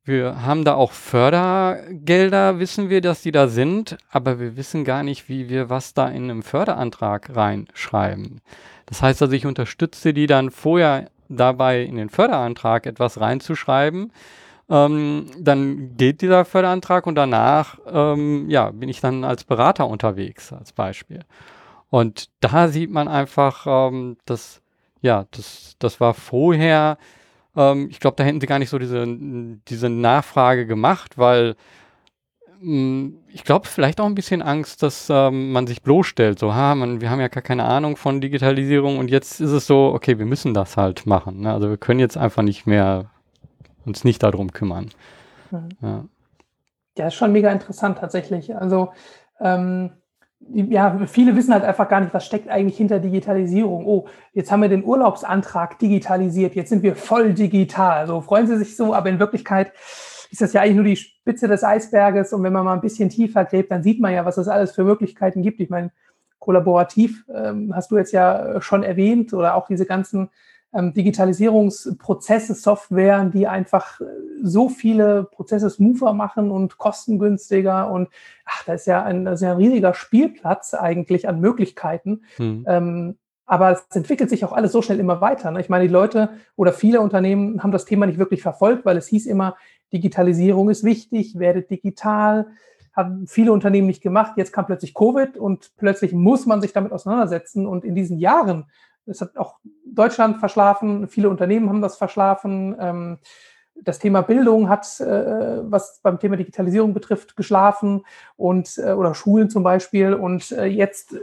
Wir haben da auch Fördergelder, wissen wir, dass die da sind, aber wir wissen gar nicht, wie wir was da in einem Förderantrag reinschreiben. Das heißt also, ich unterstütze die dann vorher dabei, in den Förderantrag etwas reinzuschreiben. Ähm, dann geht dieser Förderantrag und danach ähm, ja, bin ich dann als Berater unterwegs, als Beispiel. Und da sieht man einfach, ähm, dass, ja, das, das war vorher ähm, ich glaube, da hätten sie gar nicht so diese, diese Nachfrage gemacht, weil mh, mm, ich glaube, vielleicht auch ein bisschen Angst, dass ähm, man sich bloßstellt. So, ha, man, wir haben ja gar keine Ahnung von Digitalisierung und jetzt ist es so, okay, wir müssen das halt machen. Ne? Also wir können jetzt einfach nicht mehr uns nicht darum kümmern. Mhm. Ja. ja, ist schon mega interessant tatsächlich. Also ähm, ja, viele wissen halt einfach gar nicht, was steckt eigentlich hinter Digitalisierung. Oh, jetzt haben wir den Urlaubsantrag digitalisiert, jetzt sind wir voll digital. So freuen sie sich so, aber in Wirklichkeit ist das ja eigentlich nur die Spitze des Eisberges. Und wenn man mal ein bisschen tiefer gräbt, dann sieht man ja, was es alles für Möglichkeiten gibt. Ich meine, kollaborativ ähm, hast du jetzt ja schon erwähnt oder auch diese ganzen Digitalisierungsprozesse, Software, die einfach äh, so viele Prozesse smoother machen und kostengünstiger und ach, da ist ja ein, ist ja ein riesiger Spielplatz eigentlich an Möglichkeiten. Mhm. Ähm, aber es entwickelt sich auch alles so schnell immer weiter. Ne? Ich meine, die Leute oder viele Unternehmen haben das Thema nicht wirklich verfolgt, weil es hieß immer, Digitalisierung ist wichtig, werdet digital. Haben viele Unternehmen nicht gemacht. Jetzt kam plötzlich Covid und plötzlich muss man sich damit auseinandersetzen. Und in diesen Jahren es hat auch Deutschland verschlafen, viele Unternehmen haben das verschlafen. Ähm, das Thema Bildung hat, äh, was beim Thema Digitalisierung betrifft, geschlafen und äh, oder Schulen zum Beispiel. Und äh, jetzt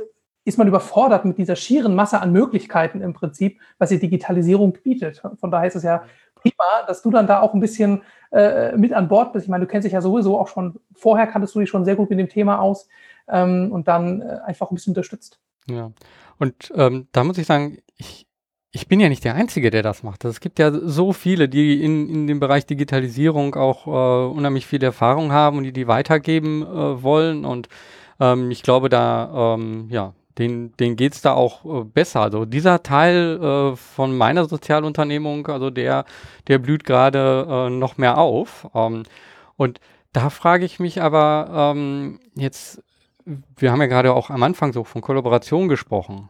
ist man überfordert mit dieser schieren Masse an Möglichkeiten im Prinzip, was die Digitalisierung bietet. Von daher ist es ja prima, dass du dann da auch ein bisschen äh, mit an Bord bist. Ich meine, du kennst dich ja sowieso auch schon, vorher kanntest du dich schon sehr gut mit dem Thema aus ähm, und dann äh, einfach ein bisschen unterstützt. Ja, und ähm, da muss ich sagen, ich, ich bin ja nicht der Einzige, der das macht. Es gibt ja so viele, die in, in dem Bereich Digitalisierung auch äh, unheimlich viel Erfahrung haben und die die weitergeben äh, wollen. Und ähm, ich glaube, da ähm, ja, den, denen geht es da auch äh, besser. Also dieser Teil äh, von meiner Sozialunternehmung, also der, der blüht gerade äh, noch mehr auf. Ähm, und da frage ich mich aber ähm, jetzt, wir haben ja gerade auch am Anfang so von Kollaboration gesprochen.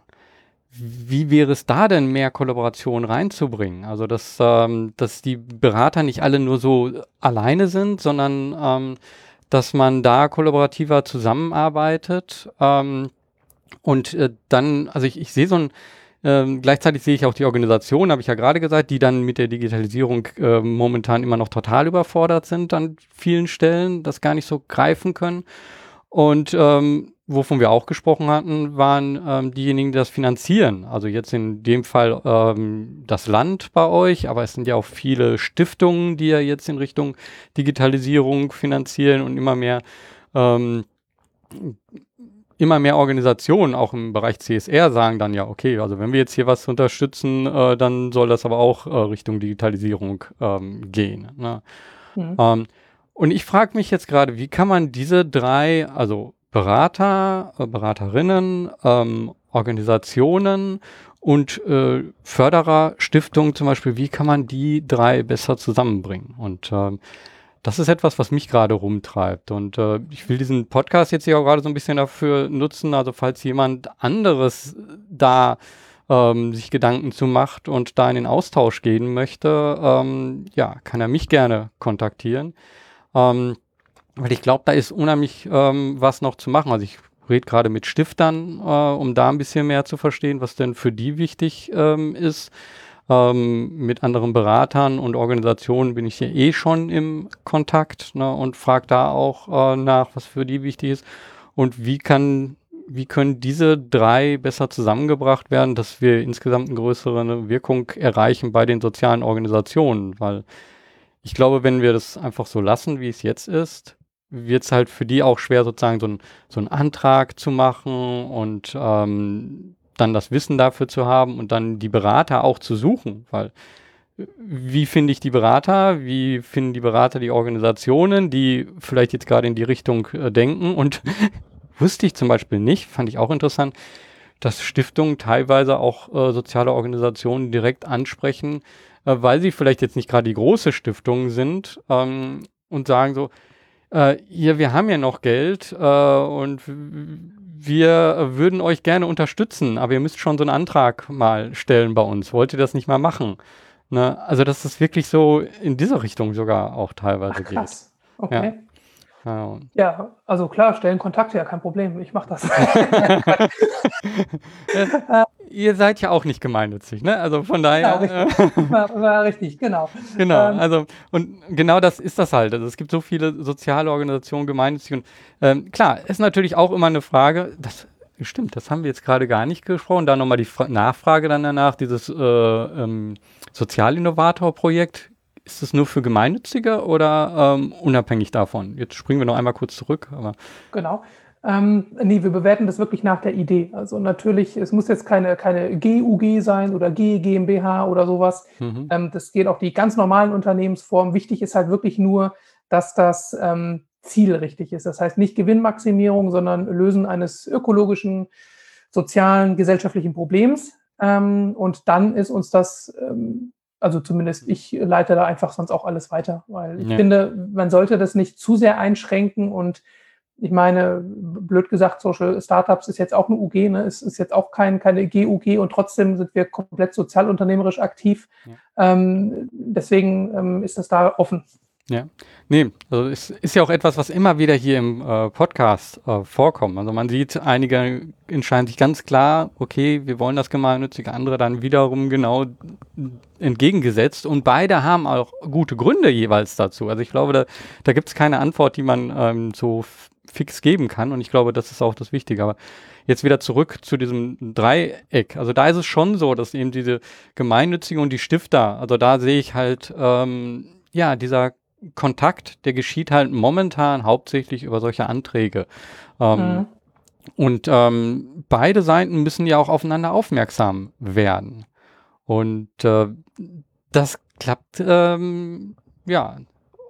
Wie wäre es da denn, mehr Kollaboration reinzubringen? Also, dass, ähm, dass die Berater nicht alle nur so alleine sind, sondern ähm, dass man da kollaborativer zusammenarbeitet. Ähm, und äh, dann, also ich, ich sehe so ein, ähm, gleichzeitig sehe ich auch die Organisation, habe ich ja gerade gesagt, die dann mit der Digitalisierung äh, momentan immer noch total überfordert sind an vielen Stellen, das gar nicht so greifen können. Und ähm, wovon wir auch gesprochen hatten, waren ähm, diejenigen, die das finanzieren. Also jetzt in dem Fall ähm, das Land bei euch, aber es sind ja auch viele Stiftungen, die ja jetzt in Richtung Digitalisierung finanzieren und immer mehr ähm, immer mehr Organisationen, auch im Bereich CSR, sagen dann ja, okay, also wenn wir jetzt hier was unterstützen, äh, dann soll das aber auch äh, Richtung Digitalisierung ähm, gehen. Ne? Mhm. Ähm, und ich frage mich jetzt gerade, wie kann man diese drei, also Berater, äh, Beraterinnen, ähm, Organisationen und äh, Förderer, Stiftungen zum Beispiel, wie kann man die drei besser zusammenbringen? Und ähm, das ist etwas, was mich gerade rumtreibt. Und äh, ich will diesen Podcast jetzt hier auch gerade so ein bisschen dafür nutzen, also falls jemand anderes da ähm, sich Gedanken zu macht und da in den Austausch gehen möchte, ähm, ja, kann er mich gerne kontaktieren. Ähm, weil ich glaube, da ist unheimlich ähm, was noch zu machen. Also ich rede gerade mit Stiftern, äh, um da ein bisschen mehr zu verstehen, was denn für die wichtig ähm, ist. Ähm, mit anderen Beratern und Organisationen bin ich hier eh schon im Kontakt ne, und frage da auch äh, nach, was für die wichtig ist und wie kann wie können diese drei besser zusammengebracht werden, dass wir insgesamt eine größere Wirkung erreichen bei den sozialen Organisationen, weil ich glaube, wenn wir das einfach so lassen, wie es jetzt ist, wird es halt für die auch schwer, sozusagen so, ein, so einen Antrag zu machen und ähm, dann das Wissen dafür zu haben und dann die Berater auch zu suchen, weil wie finde ich die Berater, wie finden die Berater die Organisationen, die vielleicht jetzt gerade in die Richtung äh, denken? Und wusste ich zum Beispiel nicht, fand ich auch interessant, dass Stiftungen teilweise auch äh, soziale Organisationen direkt ansprechen, äh, weil sie vielleicht jetzt nicht gerade die große Stiftung sind ähm, und sagen so, äh, hier, wir haben ja noch Geld äh, und wir würden euch gerne unterstützen, aber ihr müsst schon so einen Antrag mal stellen bei uns. Wollt ihr das nicht mal machen? Ne? Also, dass das wirklich so in diese Richtung sogar auch teilweise Ach, krass. geht. Okay. Ja. Ja, ja, also klar, stellen Kontakte, ja kein Problem. Ich mache das. ihr seid ja auch nicht gemeinnützig, ne? Also von daher. Ja, richtig. Äh, war, war, richtig, genau. Genau, ähm, also und genau das ist das halt. Also es gibt so viele soziale Organisationen, gemeinnützig und ähm, klar, ist natürlich auch immer eine Frage, das stimmt, das haben wir jetzt gerade gar nicht gesprochen. Da nochmal die Fra Nachfrage dann danach, dieses äh, ähm, Sozialinnovator-Projekt ist es nur für Gemeinnützige oder ähm, unabhängig davon? Jetzt springen wir noch einmal kurz zurück. Aber genau. Ähm, nee, wir bewerten das wirklich nach der Idee. Also natürlich, es muss jetzt keine, keine GUG sein oder G GmbH oder sowas. Mhm. Ähm, das geht auch die ganz normalen Unternehmensformen. Wichtig ist halt wirklich nur, dass das ähm, Ziel richtig ist. Das heißt nicht Gewinnmaximierung, sondern Lösen eines ökologischen, sozialen, gesellschaftlichen Problems. Ähm, und dann ist uns das ähm, also zumindest ich leite da einfach sonst auch alles weiter, weil ich ja. finde, man sollte das nicht zu sehr einschränken und ich meine, blöd gesagt, Social Startups ist jetzt auch eine UG, ne? es ist jetzt auch kein, keine GUG und trotzdem sind wir komplett sozialunternehmerisch aktiv. Ja. Ähm, deswegen ähm, ist das da offen. Ja, nee, also es ist ja auch etwas, was immer wieder hier im äh, Podcast äh, vorkommt. Also man sieht, einige entscheiden sich ganz klar, okay, wir wollen das Gemeinnützige, andere dann wiederum genau entgegengesetzt und beide haben auch gute Gründe jeweils dazu. Also ich glaube, da, da gibt es keine Antwort, die man ähm, so fix geben kann und ich glaube, das ist auch das Wichtige. Aber jetzt wieder zurück zu diesem Dreieck. Also da ist es schon so, dass eben diese Gemeinnützige und die Stifter, also da sehe ich halt, ähm, ja, dieser Kontakt, der geschieht halt momentan hauptsächlich über solche Anträge. Ähm, mhm. Und ähm, beide Seiten müssen ja auch aufeinander aufmerksam werden. Und äh, das klappt ähm, ja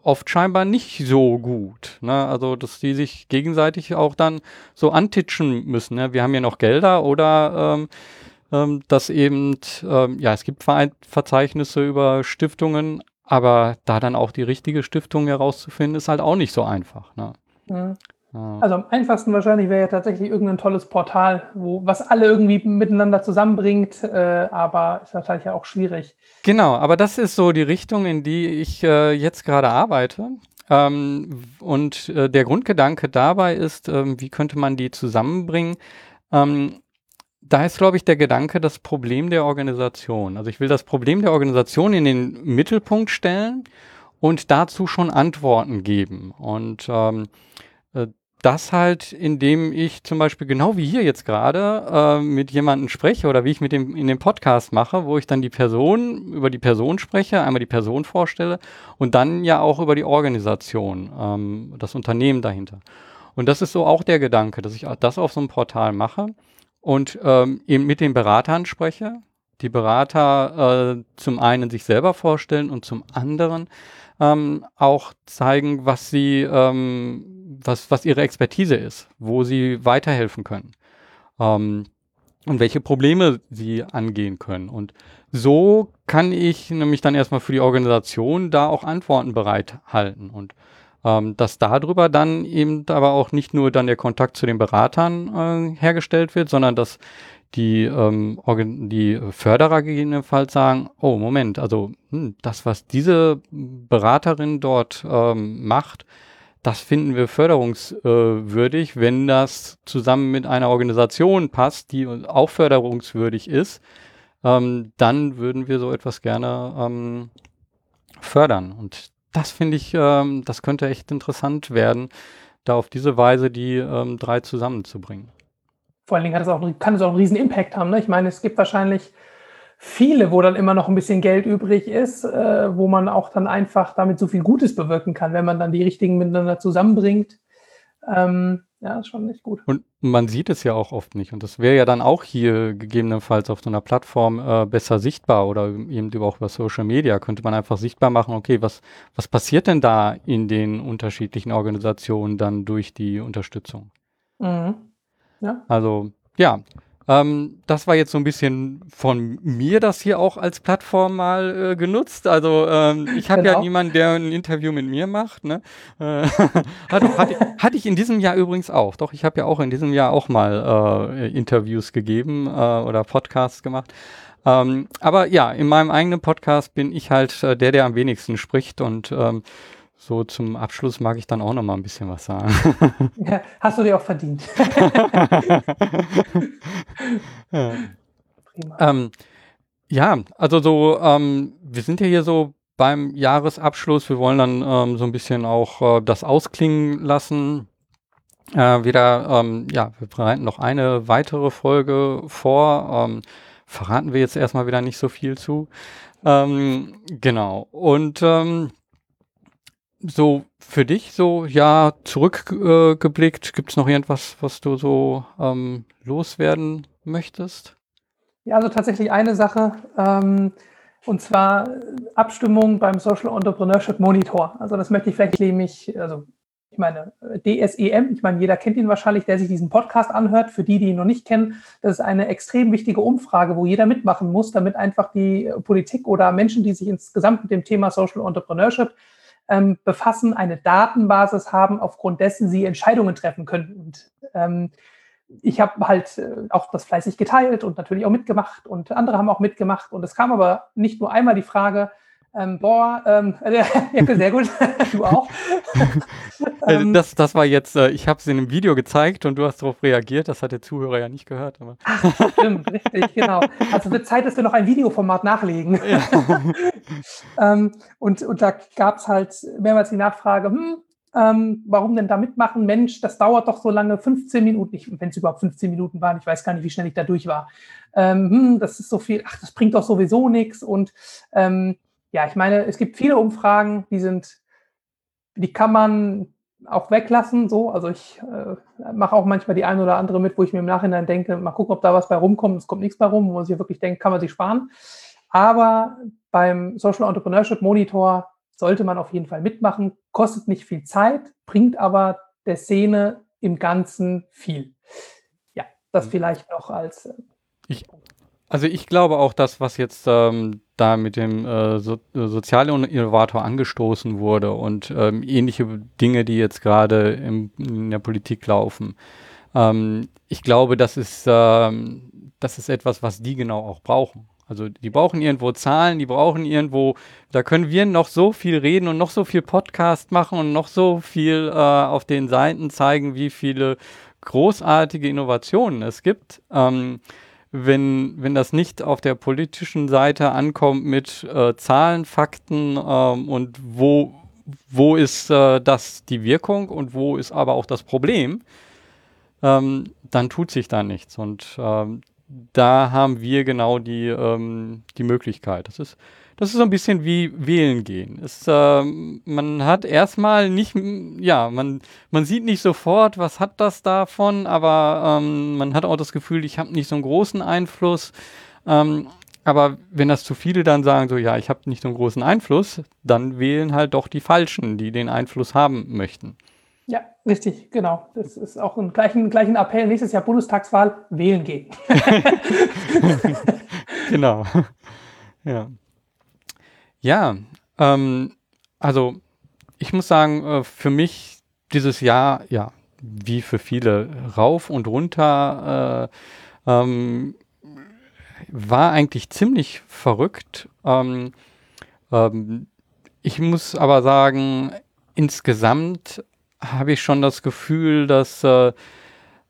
oft scheinbar nicht so gut. Ne? Also, dass die sich gegenseitig auch dann so antitschen müssen. Ne? Wir haben ja noch Gelder oder ähm, ähm, dass eben, ähm, ja, es gibt Ver Verzeichnisse über Stiftungen, aber da dann auch die richtige Stiftung herauszufinden, ist halt auch nicht so einfach. Ne? Mhm. Also am einfachsten wahrscheinlich wäre ja tatsächlich irgendein tolles Portal, wo was alle irgendwie miteinander zusammenbringt, äh, aber ist natürlich ja auch schwierig. Genau, aber das ist so die Richtung, in die ich äh, jetzt gerade arbeite. Ähm, und äh, der Grundgedanke dabei ist, ähm, wie könnte man die zusammenbringen? Ähm, da ist, glaube ich, der Gedanke das Problem der Organisation. Also ich will das Problem der Organisation in den Mittelpunkt stellen und dazu schon Antworten geben. Und ähm, äh, das halt, indem ich zum Beispiel genau wie hier jetzt gerade äh, mit jemandem spreche oder wie ich mit dem in dem Podcast mache, wo ich dann die Person über die Person spreche, einmal die Person vorstelle und dann ja auch über die Organisation, ähm, das Unternehmen dahinter. Und das ist so auch der Gedanke, dass ich das auf so einem Portal mache und ähm, eben mit den Beratern spreche, die Berater äh, zum einen sich selber vorstellen und zum anderen ähm, auch zeigen, was sie, ähm, was, was ihre Expertise ist, wo sie weiterhelfen können ähm, und welche Probleme sie angehen können. Und so kann ich nämlich dann erstmal für die Organisation da auch Antworten bereithalten und ähm, dass darüber dann eben aber auch nicht nur dann der Kontakt zu den Beratern äh, hergestellt wird, sondern dass die, ähm, die Förderer gegebenenfalls sagen, oh Moment, also hm, das, was diese Beraterin dort ähm, macht, das finden wir förderungswürdig, äh, wenn das zusammen mit einer Organisation passt, die auch förderungswürdig ist, ähm, dann würden wir so etwas gerne ähm, fördern. Und das finde ich, ähm, das könnte echt interessant werden, da auf diese Weise die ähm, drei zusammenzubringen vor allen Dingen hat es auch, kann es auch einen riesen Impact haben. Ne? Ich meine, es gibt wahrscheinlich viele, wo dann immer noch ein bisschen Geld übrig ist, äh, wo man auch dann einfach damit so viel Gutes bewirken kann, wenn man dann die richtigen miteinander zusammenbringt. Ähm, ja, ist schon nicht gut. Und man sieht es ja auch oft nicht. Und das wäre ja dann auch hier gegebenenfalls auf so einer Plattform äh, besser sichtbar oder eben auch über Social Media könnte man einfach sichtbar machen, okay, was, was passiert denn da in den unterschiedlichen Organisationen dann durch die Unterstützung? Mhm. Ja. Also ja, ähm, das war jetzt so ein bisschen von mir das hier auch als Plattform mal äh, genutzt. Also ähm, ich habe genau. ja niemanden, der ein Interview mit mir macht. Ne? Äh, hatte, hatte, hatte, ich in diesem Jahr übrigens auch. Doch, ich habe ja auch in diesem Jahr auch mal äh, Interviews gegeben äh, oder Podcasts gemacht. Ähm, aber ja, in meinem eigenen Podcast bin ich halt äh, der, der am wenigsten spricht und ähm, so zum Abschluss mag ich dann auch noch mal ein bisschen was sagen. Ja, hast du dir auch verdient. ja. Ähm, ja, also so, ähm, wir sind ja hier so beim Jahresabschluss. Wir wollen dann ähm, so ein bisschen auch äh, das ausklingen lassen. Äh, wieder, ähm, ja, wir bereiten noch eine weitere Folge vor. Ähm, verraten wir jetzt erstmal wieder nicht so viel zu. Ähm, genau. Und so für dich so, ja, zurückgeblickt, äh, gibt es noch irgendwas, was du so ähm, loswerden möchtest? Ja, also tatsächlich eine Sache, ähm, und zwar Abstimmung beim Social Entrepreneurship Monitor. Also das möchte ich vielleicht nämlich, also ich meine, DSEM, ich meine, jeder kennt ihn wahrscheinlich, der sich diesen Podcast anhört. Für die, die ihn noch nicht kennen, das ist eine extrem wichtige Umfrage, wo jeder mitmachen muss, damit einfach die Politik oder Menschen, die sich insgesamt mit dem Thema Social Entrepreneurship ähm, befassen, eine Datenbasis haben, aufgrund dessen sie Entscheidungen treffen können. Und ähm, ich habe halt äh, auch das fleißig geteilt und natürlich auch mitgemacht und andere haben auch mitgemacht. Und es kam aber nicht nur einmal die Frage, ähm, boah, ähm, ja, sehr gut, du auch. Äh, ähm, das, das war jetzt, äh, ich habe es in einem Video gezeigt und du hast darauf reagiert, das hat der Zuhörer ja nicht gehört. Aber. Ach, stimmt, richtig, genau. Also wird Zeit, dass wir noch ein Videoformat nachlegen. Ja. ähm, und, und da gab es halt mehrmals die Nachfrage, hm, ähm, warum denn da mitmachen? Mensch, das dauert doch so lange, 15 Minuten, wenn es überhaupt 15 Minuten waren, ich weiß gar nicht, wie schnell ich da durch war. Ähm, hm, das ist so viel, ach, das bringt doch sowieso nichts und ähm, ja, ich meine, es gibt viele Umfragen, die sind, die kann man auch weglassen. So, also ich äh, mache auch manchmal die eine oder andere mit, wo ich mir im Nachhinein denke, mal gucken, ob da was bei rumkommt. Es kommt nichts bei rum, wo man sich wirklich denkt, kann man sich sparen. Aber beim Social Entrepreneurship Monitor sollte man auf jeden Fall mitmachen. Kostet nicht viel Zeit, bringt aber der Szene im Ganzen viel. Ja, das mhm. vielleicht noch als. Äh, ich, also ich glaube auch, das, was jetzt ähm, da mit dem äh, so, äh, Sozialinnovator angestoßen wurde und ähm, ähnliche Dinge, die jetzt gerade in der Politik laufen, ähm, ich glaube, das ist, ähm, das ist etwas, was die genau auch brauchen. Also die brauchen irgendwo Zahlen, die brauchen irgendwo, da können wir noch so viel reden und noch so viel Podcast machen und noch so viel äh, auf den Seiten zeigen, wie viele großartige Innovationen es gibt. Ähm, wenn, wenn das nicht auf der politischen Seite ankommt mit äh, Zahlen, Fakten ähm, und wo, wo ist äh, das die Wirkung und wo ist aber auch das Problem, ähm, dann tut sich da nichts. Und ähm, da haben wir genau die, ähm, die Möglichkeit. Das ist, das ist so ein bisschen wie wählen gehen. Es, äh, man hat erstmal nicht, ja, man, man sieht nicht sofort, was hat das davon, aber ähm, man hat auch das Gefühl, ich habe nicht so einen großen Einfluss. Ähm, aber wenn das zu viele dann sagen, so ja, ich habe nicht so einen großen Einfluss, dann wählen halt doch die Falschen, die den Einfluss haben möchten. Ja, richtig, genau. Das ist auch ein gleichen, gleichen Appell. Nächstes Jahr Bundestagswahl, wählen gehen. genau. Ja. Ja, ähm, also ich muss sagen, äh, für mich dieses Jahr, ja, wie für viele, rauf und runter, äh, ähm, war eigentlich ziemlich verrückt. Ähm, ähm, ich muss aber sagen, insgesamt habe ich schon das Gefühl, dass, äh,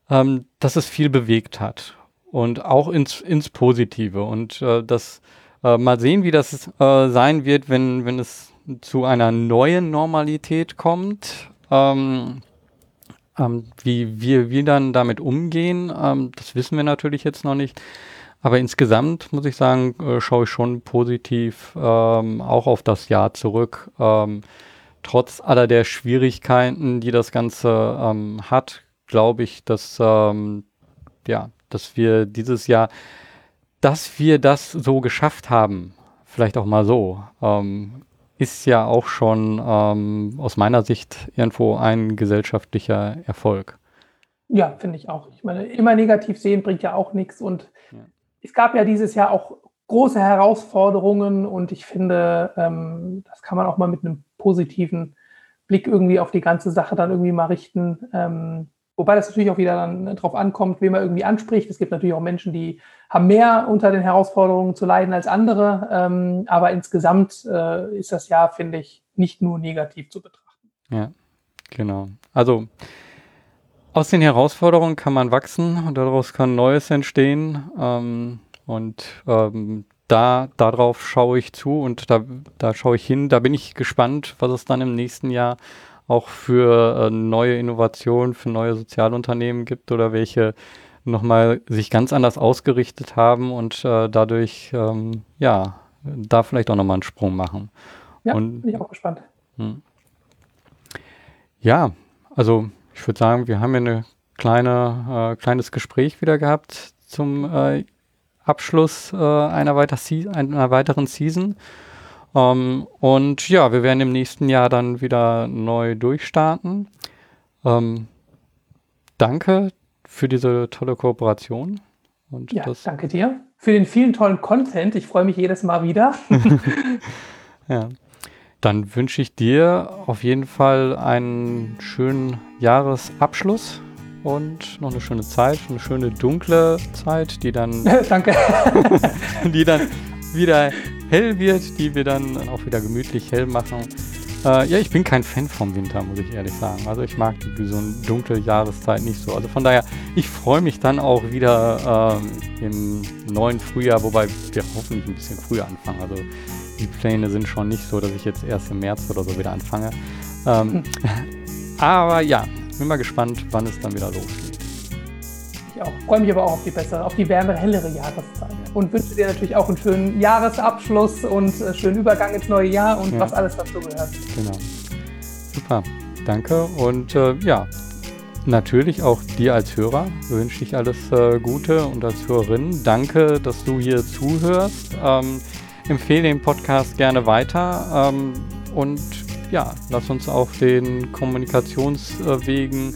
ähm, dass es viel bewegt hat und auch ins, ins Positive und äh, das äh, mal sehen, wie das äh, sein wird, wenn, wenn es zu einer neuen Normalität kommt. Ähm, ähm, wie wir, wir dann damit umgehen, ähm, das wissen wir natürlich jetzt noch nicht. Aber insgesamt muss ich sagen, äh, schaue ich schon positiv ähm, auch auf das Jahr zurück. Ähm, trotz aller der Schwierigkeiten, die das Ganze ähm, hat, glaube ich, dass, ja, dass wir dieses Jahr, dass wir das so geschafft haben, vielleicht auch mal so, ähm, ist ja auch schon ähm, aus meiner Sicht irgendwo ein gesellschaftlicher Erfolg. Ja, finde ich auch. Ich meine, immer negativ sehen bringt ja auch nichts. Und ja. es gab ja dieses Jahr auch große Herausforderungen und ich finde, ähm, das kann man auch mal mit einem positiven Blick irgendwie auf die ganze Sache dann irgendwie mal richten. Ähm, wobei das natürlich auch wieder dann darauf ankommt, wen man irgendwie anspricht. Es gibt natürlich auch Menschen, die haben mehr unter den Herausforderungen zu leiden als andere. Ähm, aber insgesamt äh, ist das ja, finde ich, nicht nur negativ zu betrachten. Ja, genau. Also aus den Herausforderungen kann man wachsen und daraus kann Neues entstehen. Ähm, und ähm, da, darauf schaue ich zu und da, da schaue ich hin. Da bin ich gespannt, was es dann im nächsten Jahr auch für äh, neue Innovationen, für neue Sozialunternehmen gibt oder welche nochmal sich ganz anders ausgerichtet haben und äh, dadurch, ähm, ja, da vielleicht auch nochmal einen Sprung machen. Ja, und, bin ich auch gespannt. Hm. Ja, also ich würde sagen, wir haben ja ein kleine, äh, kleines Gespräch wieder gehabt zum äh, Abschluss äh, einer, weiter einer, weiteren Season. Ähm, und ja, wir werden im nächsten Jahr dann wieder neu durchstarten. Ähm, danke für diese tolle Kooperation. Und ja, danke dir für den vielen tollen Content. Ich freue mich jedes Mal wieder. ja. Dann wünsche ich dir auf jeden Fall einen schönen Jahresabschluss und noch eine schöne Zeit, eine schöne dunkle Zeit, die dann, Danke. die dann wieder hell wird, die wir dann auch wieder gemütlich hell machen. Äh, ja, ich bin kein Fan vom Winter, muss ich ehrlich sagen. Also ich mag die so eine dunkle Jahreszeit nicht so. Also von daher, ich freue mich dann auch wieder ähm, im neuen Frühjahr, wobei wir hoffentlich ein bisschen früher anfangen. Also die Pläne sind schon nicht so, dass ich jetzt erst im März oder so wieder anfange. Ähm, aber ja, bin mal gespannt, wann es dann wieder losgeht. Ich auch. Freue mich aber auch auf die bessere, auf die wärmere, hellere Jahreszeit. Und wünsche dir natürlich auch einen schönen Jahresabschluss und einen äh, schönen Übergang ins neue Jahr und ja. was alles dazu gehört. Genau. Super. Danke. Und äh, ja, natürlich auch dir als Hörer wünsche ich alles äh, Gute und als Hörerin. Danke, dass du hier zuhörst. Ähm, empfehle den Podcast gerne weiter. Ähm, und ja, lasst uns auf den Kommunikationswegen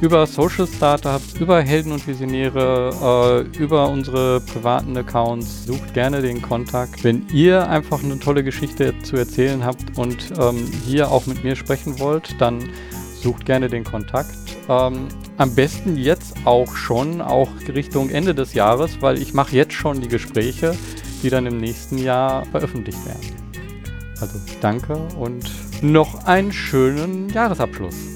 über Social Startups, über Helden und Visionäre, äh, über unsere privaten Accounts. Sucht gerne den Kontakt. Wenn ihr einfach eine tolle Geschichte zu erzählen habt und ähm, hier auch mit mir sprechen wollt, dann sucht gerne den Kontakt. Ähm, am besten jetzt auch schon, auch Richtung Ende des Jahres, weil ich mache jetzt schon die Gespräche, die dann im nächsten Jahr veröffentlicht werden. Also danke und noch einen schönen Jahresabschluss.